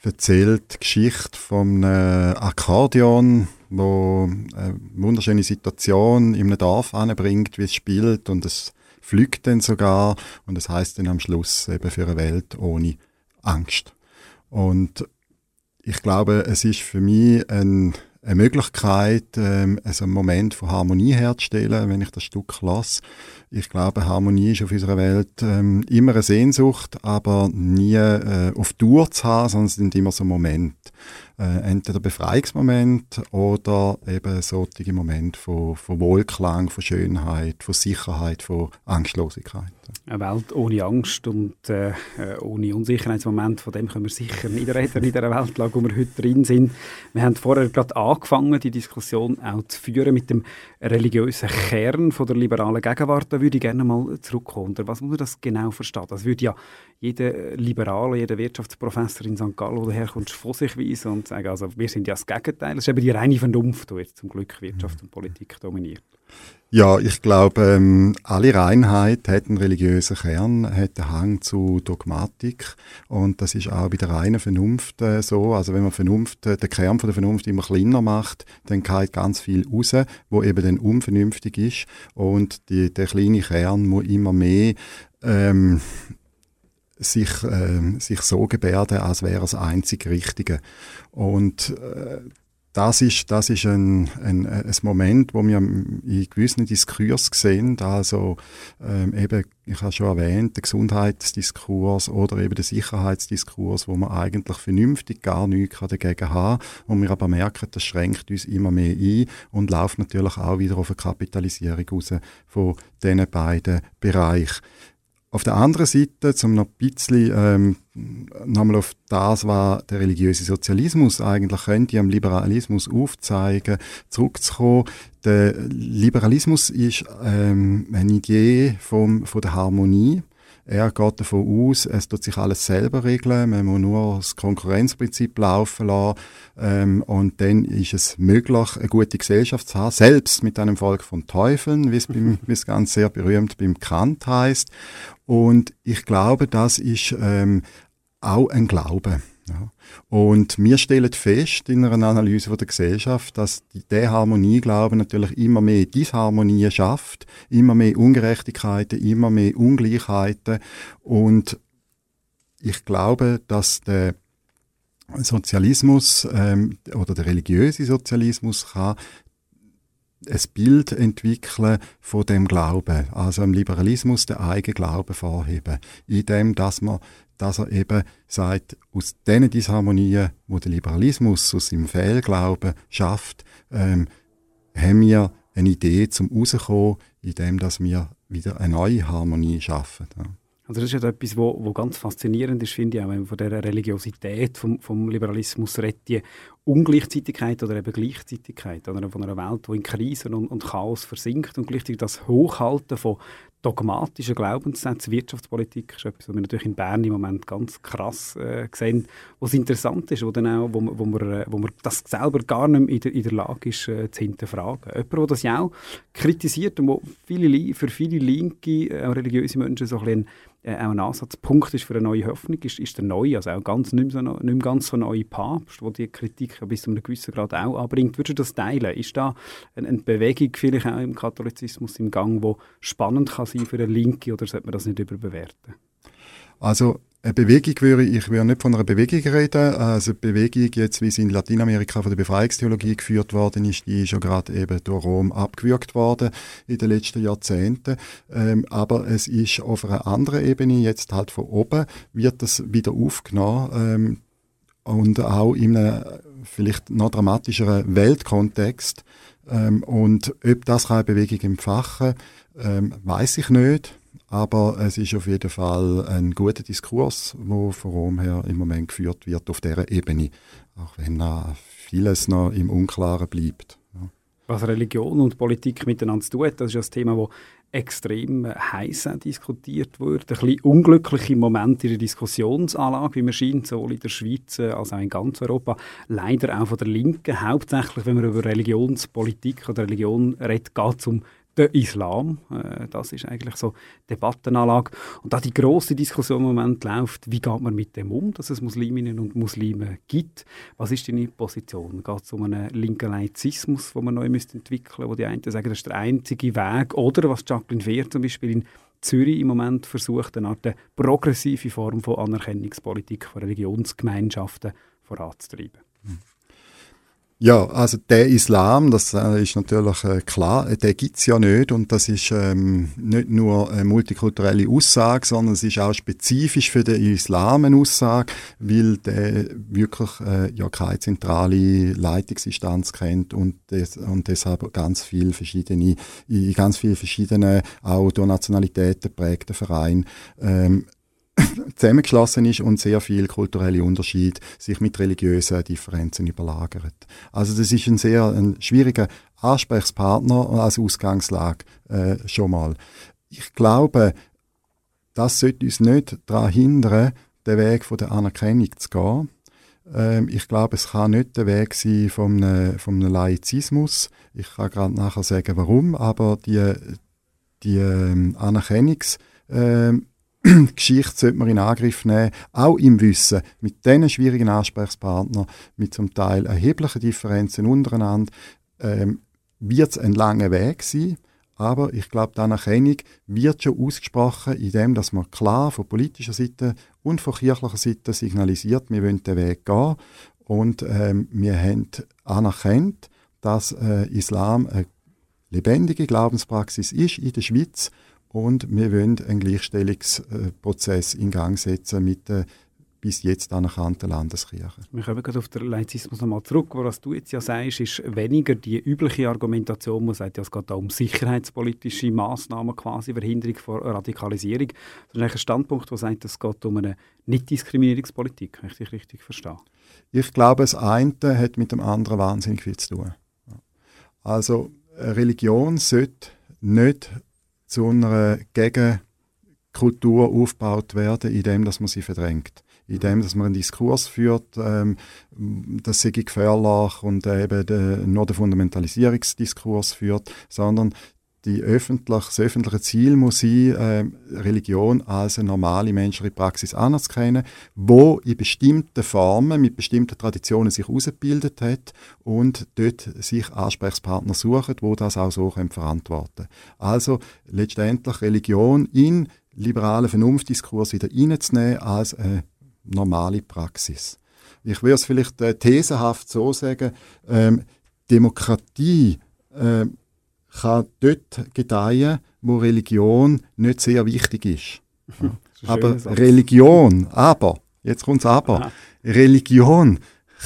erzählt die Geschichte von einem Akkordeon, wo eine wunderschöne Situation in einem Dorf anbringt, wie es spielt und es fliegt dann sogar und das heißt dann am Schluss eben für eine Welt ohne Angst. Und ich glaube, es ist für mich ein, eine Möglichkeit, ähm, also einen Moment von Harmonie herzustellen, wenn ich das Stück lasse. Ich glaube, Harmonie ist auf unserer Welt ähm, immer eine Sehnsucht, aber nie äh, auf Tour zu haben, sondern es sind immer so Momente äh, entweder Befreiungsmoment oder eben solche Momente von, von Wohlklang, von Schönheit, von Sicherheit, von Angstlosigkeit. Eine Welt ohne Angst und äh, ohne Unsicherheitsmoment, von dem können wir sicher nicht reden in der Weltlage, wo wir heute drin sind. Wir haben vorher gerade angefangen, die Diskussion auch zu führen mit dem religiösen Kern von der liberalen Gegenwart. Da würde ich gerne mal zurückkommen. Was muss man das genau verstehen? Das würde ja jeder Liberale, jeder Wirtschaftsprofessor in St. Gallen, der herkommt, von sich weisen und sagen, also wir sind ja das Gegenteil. Das ist eben die reine Vernunft, die jetzt zum Glück Wirtschaft und Politik dominiert. Ja, ich glaube, ähm, alle Reinheit hat einen religiösen Kern, hat einen Hang zu Dogmatik und das ist auch bei der reinen Vernunft äh, so. Also wenn man Vernunft, äh, den Kern von der Vernunft immer kleiner macht, dann geht ganz viel raus, wo eben dann unvernünftig ist und die, der kleine Kern muss immer mehr ähm, sich, äh, sich so gebärden, als wäre es einzig Richtige. Und äh, das ist, das ist ein, ein, ein Moment, wo wir in gewissen Diskurs sehen, also ähm, eben, ich habe schon erwähnt, der Gesundheitsdiskurs oder eben der Sicherheitsdiskurs, wo man eigentlich vernünftig gar nichts dagegen haben und wir aber merken, das schränkt uns immer mehr ein und läuft natürlich auch wieder auf eine Kapitalisierung raus von diesen beiden Bereichen. Auf der anderen Seite, zum noch ein bisschen ähm, nochmal auf das, was der religiöse Sozialismus eigentlich könnte, am Liberalismus aufzeigen, zurückzukommen. Der Liberalismus ist ähm, eine Idee vom, von der Harmonie er geht davon aus, es tut sich alles selber regeln, man muss nur das Konkurrenzprinzip laufen lassen ähm, und dann ist es möglich, eine gute Gesellschaft zu haben, selbst mit einem Volk von Teufeln, wie es, beim, *laughs* wie es ganz sehr berühmt beim Kant heißt. Und ich glaube, das ist ähm, auch ein Glaube. Ja. Und wir stellen fest in einer Analyse der Gesellschaft, dass der Harmonieglauben natürlich immer mehr Disharmonie schafft, immer mehr Ungerechtigkeiten, immer mehr Ungleichheiten. Und ich glaube, dass der Sozialismus ähm, oder der religiöse Sozialismus kann ein Bild entwickeln von dem Glauben, also im Liberalismus den eigenen Glauben vorheben, in dem, dass man dass er eben sagt, aus diesen Disharmonien, wo der Liberalismus aus seinem Fehlglauben schafft, ähm, haben wir eine Idee zum rauskommen, indem dass wir wieder eine neue Harmonie schaffen. Ja. Also das ist ja etwas, wo, wo ganz faszinierend ist, finde ich, auch wenn man von der Religiosität vom, vom Liberalismus redet, die Ungleichzeitigkeit oder eben Gleichzeitigkeit oder von einer Welt, die in Krisen und, und Chaos versinkt und gleichzeitig das Hochhalten von dogmatischen Glaubenssätzen, Wirtschaftspolitik ist etwas, was wir natürlich in Bern im Moment ganz krass äh, sehen, was interessant ist, wo, dann auch, wo, wo, man, äh, wo man das selber gar nicht mehr in der, in der Lage ist äh, zu hinterfragen. Jemand, der das ja auch kritisiert und wo viele, für viele linke, äh, religiöse Menschen so ein bisschen äh, auch ein Ansatzpunkt ist für eine neue Hoffnung, ist, ist der neue, also auch ganz, nicht, mehr so, nicht mehr ganz so neue Papst, der die Kritik bis zu einem gewissen Grad auch anbringt. Würdest du das teilen? Ist da eine, eine Bewegung vielleicht auch im Katholizismus im Gang, die spannend kann sein für eine Linke oder sollte man das nicht überbewerten? Also eine Bewegung würde ich würde nicht von einer Bewegung reden. Also eine Bewegung jetzt, wie sie in Lateinamerika von der Befreiungstheologie geführt worden ist, die ist ja gerade eben durch Rom abgewürgt worden in den letzten Jahrzehnten. Ähm, aber es ist auf einer anderen Ebene, jetzt halt von oben, wird das wieder aufgenommen. Ähm, und auch in einem vielleicht noch dramatischeren Weltkontext. Ähm, und ob das eine Bewegung empfachen ähm, weiß ich nicht. Aber es ist auf jeden Fall ein guter Diskurs, der von Rom her im Moment geführt wird auf dieser Ebene. Auch wenn vieles noch im Unklaren bleibt. Ja. Was Religion und Politik miteinander zu tun, das ist das Thema, das extrem heiß diskutiert wird. Ein bisschen unglückliche Moment in der Diskussionsanlage, wie man scheint, sowohl in der Schweiz als auch in ganz Europa. Leider auch von der Linken. Hauptsächlich, wenn man über Religionspolitik oder Religion redet, geht es um der Islam. Äh, das ist eigentlich so Debattenanlage. Und da die große Diskussion im Moment läuft, wie geht man mit dem um, dass es Musliminnen und Muslime gibt? Was ist deine Position? Geht es um einen linken Laizismus, den man neu müsste entwickeln wo die einen sagen, das ist der einzige Weg? Oder was Jacqueline Fehr zum Beispiel in Zürich im Moment versucht, eine Art progressive Form von Anerkennungspolitik von Religionsgemeinschaften voranzutreiben? Ja, also der Islam, das äh, ist natürlich äh, klar, äh, der gibt's ja nicht und das ist ähm, nicht nur eine multikulturelle Aussage, sondern es ist auch spezifisch für den Islam eine Aussage, weil der wirklich äh, ja keine zentrale Leitungsinstanz kennt und, des, und deshalb ganz viel verschiedene, in ganz viele verschiedene, auch durch Nationalitäten prägte Vereine ähm, *laughs* zusammengeschlossen ist und sehr viel kulturelle Unterschied sich mit religiösen Differenzen überlagert. Also das ist ein sehr ein schwieriger Ansprechpartner als Ausgangslage äh, schon mal. Ich glaube, das sollte uns nicht daran hindern, den Weg von der Anerkennung zu gehen. Ähm, ich glaube, es kann nicht der Weg sein vom, vom Laizismus. Ich kann gerade nachher sagen, warum, aber die, die ähm, Anerkennungs- ähm, *clears throat* Geschichte sollte man in Angriff nehmen, auch im Wissen, mit diesen schwierigen Ansprechpartnern, mit zum Teil erheblichen Differenzen untereinander, ähm, wird es ein langer Weg sein. Aber ich glaube, die Anerkennung wird schon ausgesprochen, indem dass man klar von politischer Seite und von kirchlicher Seite signalisiert, wir wollen den Weg gehen. Und ähm, wir haben anerkannt, dass äh, Islam eine lebendige Glaubenspraxis ist in der Schweiz und wir wollen einen Gleichstellungsprozess in Gang setzen mit der bis jetzt anerkannten Landeskirche. Wir kommen gerade auf den Laizismus nochmal zurück. Was du jetzt ja sagst, ist weniger die übliche Argumentation, man sagt ja, es geht da um sicherheitspolitische Massnahmen, quasi Verhinderung von Radikalisierung. Ist ein Standpunkt, der sagt, es geht um eine Nicht-Diskriminierungspolitik, wenn ich dich richtig verstehe. Ich glaube, das eine hat mit dem anderen wahnsinnig viel zu tun. Also Religion sollte nicht zu einer Gegenkultur aufgebaut werden, indem dass man sie verdrängt. Indem dass man einen Diskurs führt, ähm, das sei gefährlich und eben de, nur den Fundamentalisierungsdiskurs führt, sondern die öffentlich, das öffentliche Ziel muss sein, äh, Religion als eine normale menschliche Praxis anerzukennen, wo in bestimmten Formen, mit bestimmten Traditionen sich ausgebildet hat und dort sich Ansprechpartner suchen, wo das auch so können verantworten Also letztendlich Religion in liberalen Vernunftdiskurs wieder reinzunehmen als eine normale Praxis. Ich würde es vielleicht äh, thesenhaft so sagen, ähm, Demokratie äh, kann dort gedeihen, wo Religion nicht sehr wichtig ist. *laughs* ist aber Religion, aber, jetzt kommt aber, Aha. Religion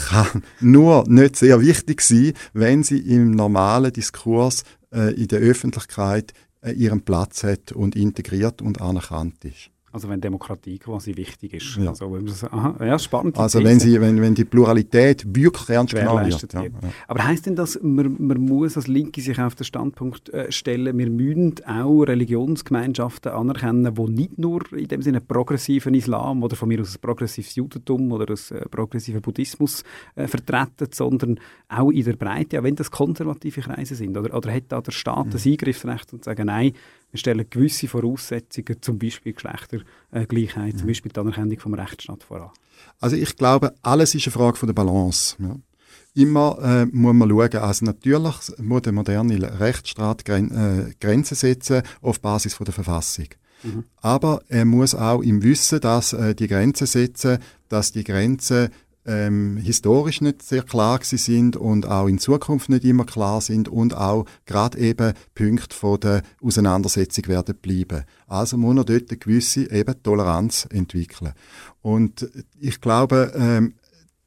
kann *laughs* nur nicht sehr wichtig sein, wenn sie im normalen Diskurs äh, in der Öffentlichkeit äh, ihren Platz hat und integriert und anerkannt ist. Also wenn Demokratie quasi wichtig ist. Ja. Also, wenn das, aha, ja, spannend. Also wenn, sie, wenn, wenn die Pluralität wirklich ernst genommen wird. Ja, ja. Aber heißt denn das, man, man muss als Linke sich auf den Standpunkt äh, stellen, wir müssen auch Religionsgemeinschaften anerkennen, die nicht nur in dem Sinne progressiven Islam oder von mir aus ein progressives Judentum oder ein äh, progressiven Buddhismus äh, vertreten, sondern auch in der Breite, auch wenn das konservative Kreise sind? Oder, oder hat da der Staat mhm. ein Eingriffsrecht und sagen, nein, stellen gewisse Voraussetzungen, zum Beispiel Geschlechtergleichheit, mhm. zum Beispiel die Anerkennung vom Rechtsstaat voran. Also ich glaube, alles ist eine Frage von der Balance. Ja. Immer äh, muss man schauen, also natürlich muss der moderne Rechtsstaat Gren äh, Grenzen setzen auf Basis von der Verfassung. Mhm. Aber er muss auch im Wissen, dass äh, die Grenzen setzen, dass die Grenzen ähm, historisch nicht sehr klar sind und auch in Zukunft nicht immer klar sind und auch gerade eben Punkte von der Auseinandersetzung werden bleiben. Also muss man dort eine gewisse eben Toleranz entwickeln. Und ich glaube, ähm,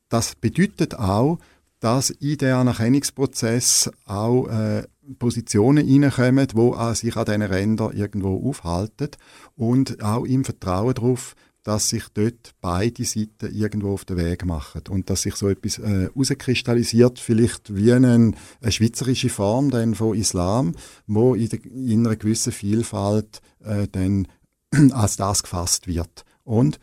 das bedeutet auch, dass in den Anerkennungsprozess auch äh, Positionen reinkommen, die sich an diesen Rändern irgendwo aufhalten und auch im Vertrauen darauf, dass sich dort beide Seiten irgendwo auf den Weg machen und dass sich so etwas äh, herauskristallisiert, vielleicht wie eine, eine schweizerische Form dann von Islam, wo in, der, in einer gewissen Vielfalt äh, dann *clears throat* als das gefasst wird. Und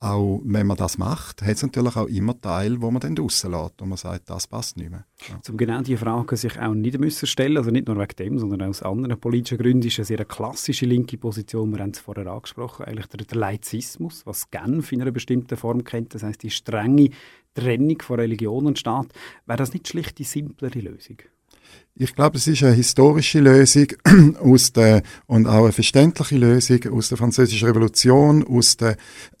auch wenn man das macht, hat es natürlich auch immer Teil, wo man dann draussen lässt und man sagt, das passt nicht mehr. Ja. Zum genau diese Frage sich auch nicht müssen stellen, also nicht nur wegen dem, sondern auch aus anderen politischen Gründen, ist eine sehr klassische linke Position, wir haben es vorher angesprochen, eigentlich der, der Laizismus, was Genf in einer bestimmten Form kennt, das heißt die strenge Trennung von Religion und Staat. Wäre das nicht schlicht die simplere Lösung? Ich glaube, es ist eine historische Lösung *clears throat* aus der, und auch eine verständliche Lösung aus der Französischen Revolution, aus der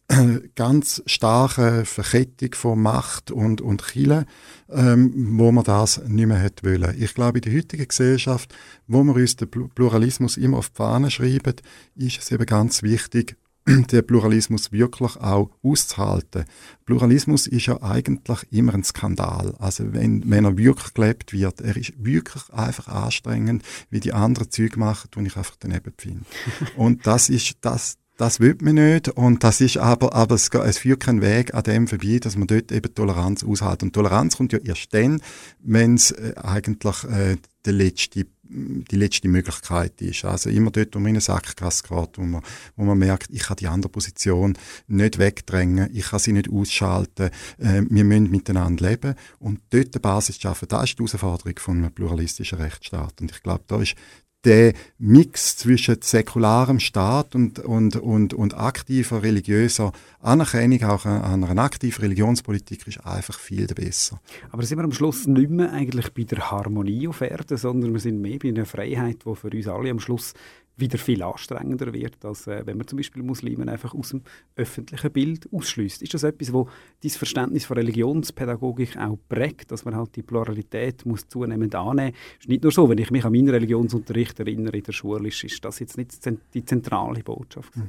*clears throat* ganz starke Verkettung von Macht und, und Chile, ähm, wo man das nicht mehr hätte wollen. Ich glaube, in der heutigen Gesellschaft, wo wir uns den Pluralismus immer auf die Fahne schreiben, ist es eben ganz wichtig, *clears throat* den Pluralismus wirklich auch auszuhalten. Pluralismus ist ja eigentlich immer ein Skandal. Also wenn, wenn er wirklich gelebt wird, er ist wirklich einfach anstrengend, wie die anderen Züge machen, die ich einfach daneben finde. *laughs* Und das ist, das, das will man nicht. Und das ist aber, aber es, es führt keinen Weg an dem vorbei, dass man dort eben Toleranz aushält. Und Toleranz kommt ja erst dann, wenn es äh, eigentlich äh, der letzte die letzte Möglichkeit ist. Also immer dort, wo man in eine Sackgasse geht, wo man, wo man merkt, ich kann die andere Position nicht wegdrängen, ich kann sie nicht ausschalten, äh, wir müssen miteinander leben und dort eine Basis schaffen, das ist die Herausforderung von einem pluralistischen Rechtsstaat. Und ich glaube, da ist der Mix zwischen säkularem Staat und, und, und, und aktiver religiöser Anerkennung, auch an einer aktiven Religionspolitik, ist einfach viel besser. Aber sind wir am Schluss nicht mehr eigentlich bei der Harmonie auf Erden, sondern wir sind mehr bei einer Freiheit, die für uns alle am Schluss wieder viel anstrengender wird, als äh, wenn man zum Beispiel Muslimen einfach aus dem öffentlichen Bild ausschließt. Ist das etwas, wo dieses Verständnis von Religionspädagogik auch prägt, dass man halt die Pluralität muss zunehmend annehmen muss? Ist nicht nur so, wenn ich mich an meinen Religionsunterricht erinnere in der Schule, ist, ist das jetzt nicht die zentrale Botschaft. Mhm.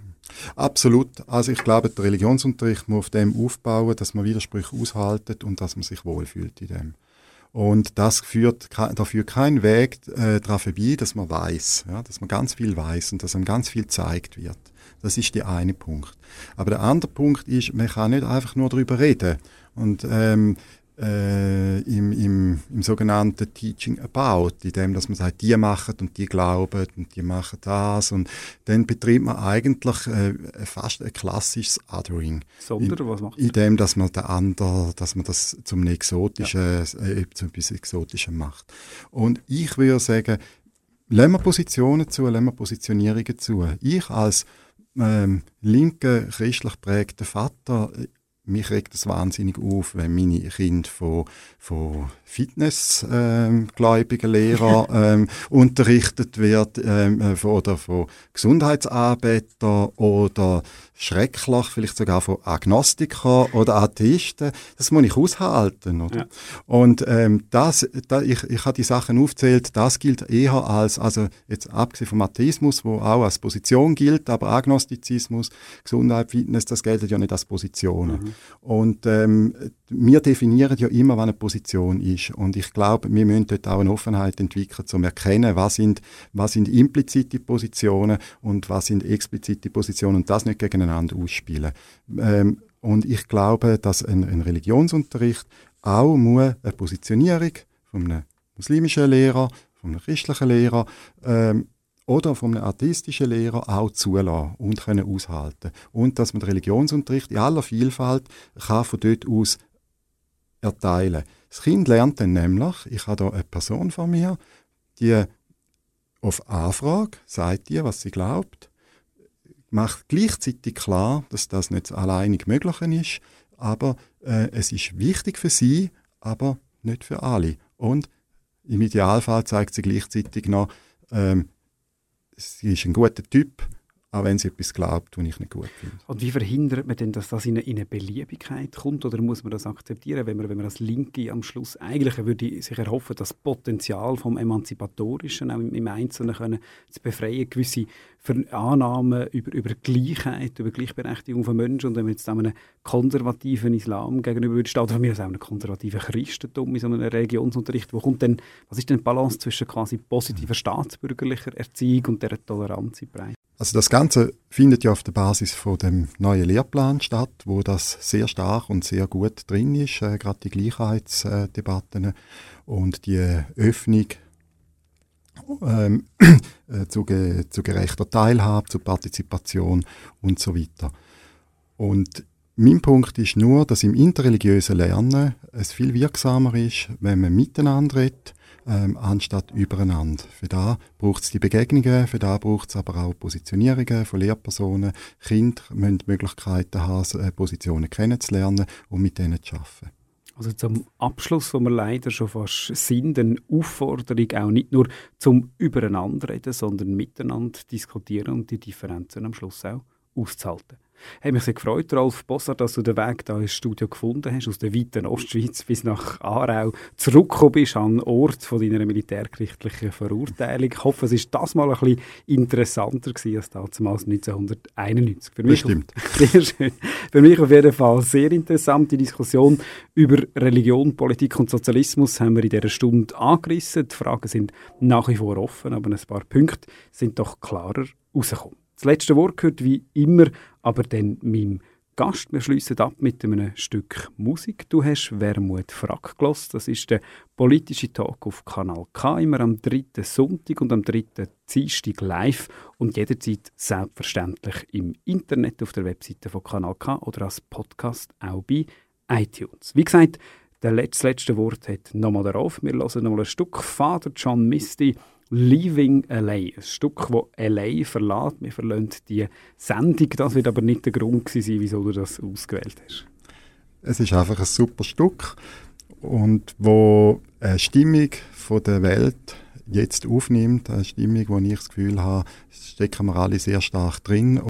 Absolut. Also ich glaube, der Religionsunterricht muss auf dem aufbauen, dass man Widersprüche aushaltet und dass man sich wohlfühlt in dem. Und das führt dafür kein Weg äh, daran vorbei, dass man weiß, ja, dass man ganz viel weiß und dass einem ganz viel gezeigt wird. Das ist der eine Punkt. Aber der andere Punkt ist, man kann nicht einfach nur darüber reden. Und ähm, äh, im, im, im sogenannten Teaching About, in dem, dass man sagt, die machen und die glauben und die machen das und dann betreibt man eigentlich äh, fast ein klassisches Othering. Sondern, was macht In dem, dass man der andere, dass man das zum exotischen, ja. äh, zu etwas Exotischem macht. Und ich würde sagen, lassen wir Positionen zu, lassen wir Positionierungen zu. Ich als ähm, linker, christlich prägter Vater, mich regt es wahnsinnig auf, wenn meine Kinder von, von fitnessgläubigen ähm, Lehrern *laughs* ähm, unterrichtet wird ähm, äh, oder von Gesundheitsanbietern oder schrecklich, vielleicht sogar von Agnostikern oder Atheisten. Das muss ich aushalten. Oder? Ja. Und ähm, das, da, ich, ich habe die Sachen aufzählt, das gilt eher als, also jetzt abgesehen vom Atheismus, wo auch als Position gilt, aber Agnostizismus, Gesundheit, Fitness, das gilt ja nicht als Positionen. Mhm. Und ähm, wir definieren ja immer, was eine Position ist. Und ich glaube, wir müssen dort auch eine Offenheit entwickeln, um zu erkennen, was sind, was sind implizite Positionen und was sind explizite Positionen und das nicht gegeneinander ausspielen. Ähm, und ich glaube, dass ein, ein Religionsunterricht auch muss eine Positionierung von einem muslimischen Lehrer, von einem christlichen Lehrer ähm, oder von einem atheistischen Lehrer auch zulassen und können aushalten. Und dass man den Religionsunterricht in aller Vielfalt kann von dort aus erteilen. Das Kind lernt dann nämlich, ich habe da eine Person vor mir, die auf Anfrage sagt ihr, was sie glaubt, macht gleichzeitig klar, dass das nicht alleinig möglich ist, aber äh, es ist wichtig für sie, aber nicht für alle. Und im Idealfall zeigt sie gleichzeitig noch, ähm, sie ist ein guter Typ, auch wenn sie etwas glaubt, was ich nicht gut finde. Und wie verhindert man denn, dass das in eine, in eine Beliebigkeit kommt? Oder muss man das akzeptieren, wenn man, wenn man als Linke am Schluss eigentlich würde sich erhoffen, das Potenzial vom Emanzipatorischen auch im, Einzelnen können, zu befreien, gewisse Annahmen über, über Gleichheit, über Gleichberechtigung von Menschen und wenn man jetzt einem konservativen Islam gegenüber würde stehen, oder von mir aus auch einem konservativen Christentum in so einem Religionsunterricht, wo kommt denn, was ist denn die Balance zwischen quasi positiver staatsbürgerlicher Erziehung und der Toleranz in Breite? Also das Ganze findet ja auf der Basis von dem neuen Lehrplan statt, wo das sehr stark und sehr gut drin ist, äh, gerade die Gleichheitsdebatten und die Öffnung ähm, äh, zu, ge zu gerechter Teilhabe, zu Partizipation und so weiter. Und mein Punkt ist nur, dass im interreligiösen Lernen es viel wirksamer ist, wenn man miteinander redet, ähm, anstatt übereinander. Für da braucht es die Begegnungen, für da braucht es aber auch Positionierungen von Lehrpersonen. Kinder müssen Möglichkeiten haben, äh, Positionen kennenzulernen und mit denen zu arbeiten. Also zum Abschluss, wo wir leider schon fast sind, eine Aufforderung auch nicht nur zum Übereinanderreden, sondern miteinander diskutieren und die Differenzen am Schluss auch auszuhalten. Ich habe mich sehr gefreut, Rolf Bosser, dass du den Weg da ins Studio gefunden hast, aus der weiten Ostschweiz bis nach Aarau zurückgekommen bist an den Ort von deiner militärgerichtlichen Verurteilung. Ich hoffe, es war das mal ein bisschen interessanter gewesen als damals 1991. Für mich Bestimmt. *laughs* Sehr schön. Für mich auf jeden Fall sehr interessante Diskussion über Religion, Politik und Sozialismus haben wir in dieser Stunde angerissen. Die Fragen sind nach wie vor offen, aber ein paar Punkte sind doch klarer rausgekommen. Das letzte Wort gehört wie immer aber dann meinem Gast. Wir schließen ab mit einem Stück Musik. Du hast Wermut Frack gehört. Das ist der politische Talk auf Kanal K, immer am dritten Sonntag und am dritten Dienstag live und jederzeit selbstverständlich im Internet auf der Webseite von Kanal K oder als Podcast auch bei iTunes. Wie gesagt, das letzte Wort hat nochmal darauf. Wir hören nochmal ein Stück Vater John Misty Leaving LA, ein Stück, das LA verlässt. Wir verlassen die Sendung. Das wird aber nicht der Grund sein, wieso du das ausgewählt hast. Es ist einfach ein super Stück und wo eine Stimmung von der Welt jetzt aufnimmt, eine Stimmung, wo ich das Gefühl habe, stecken wir alle sehr stark drin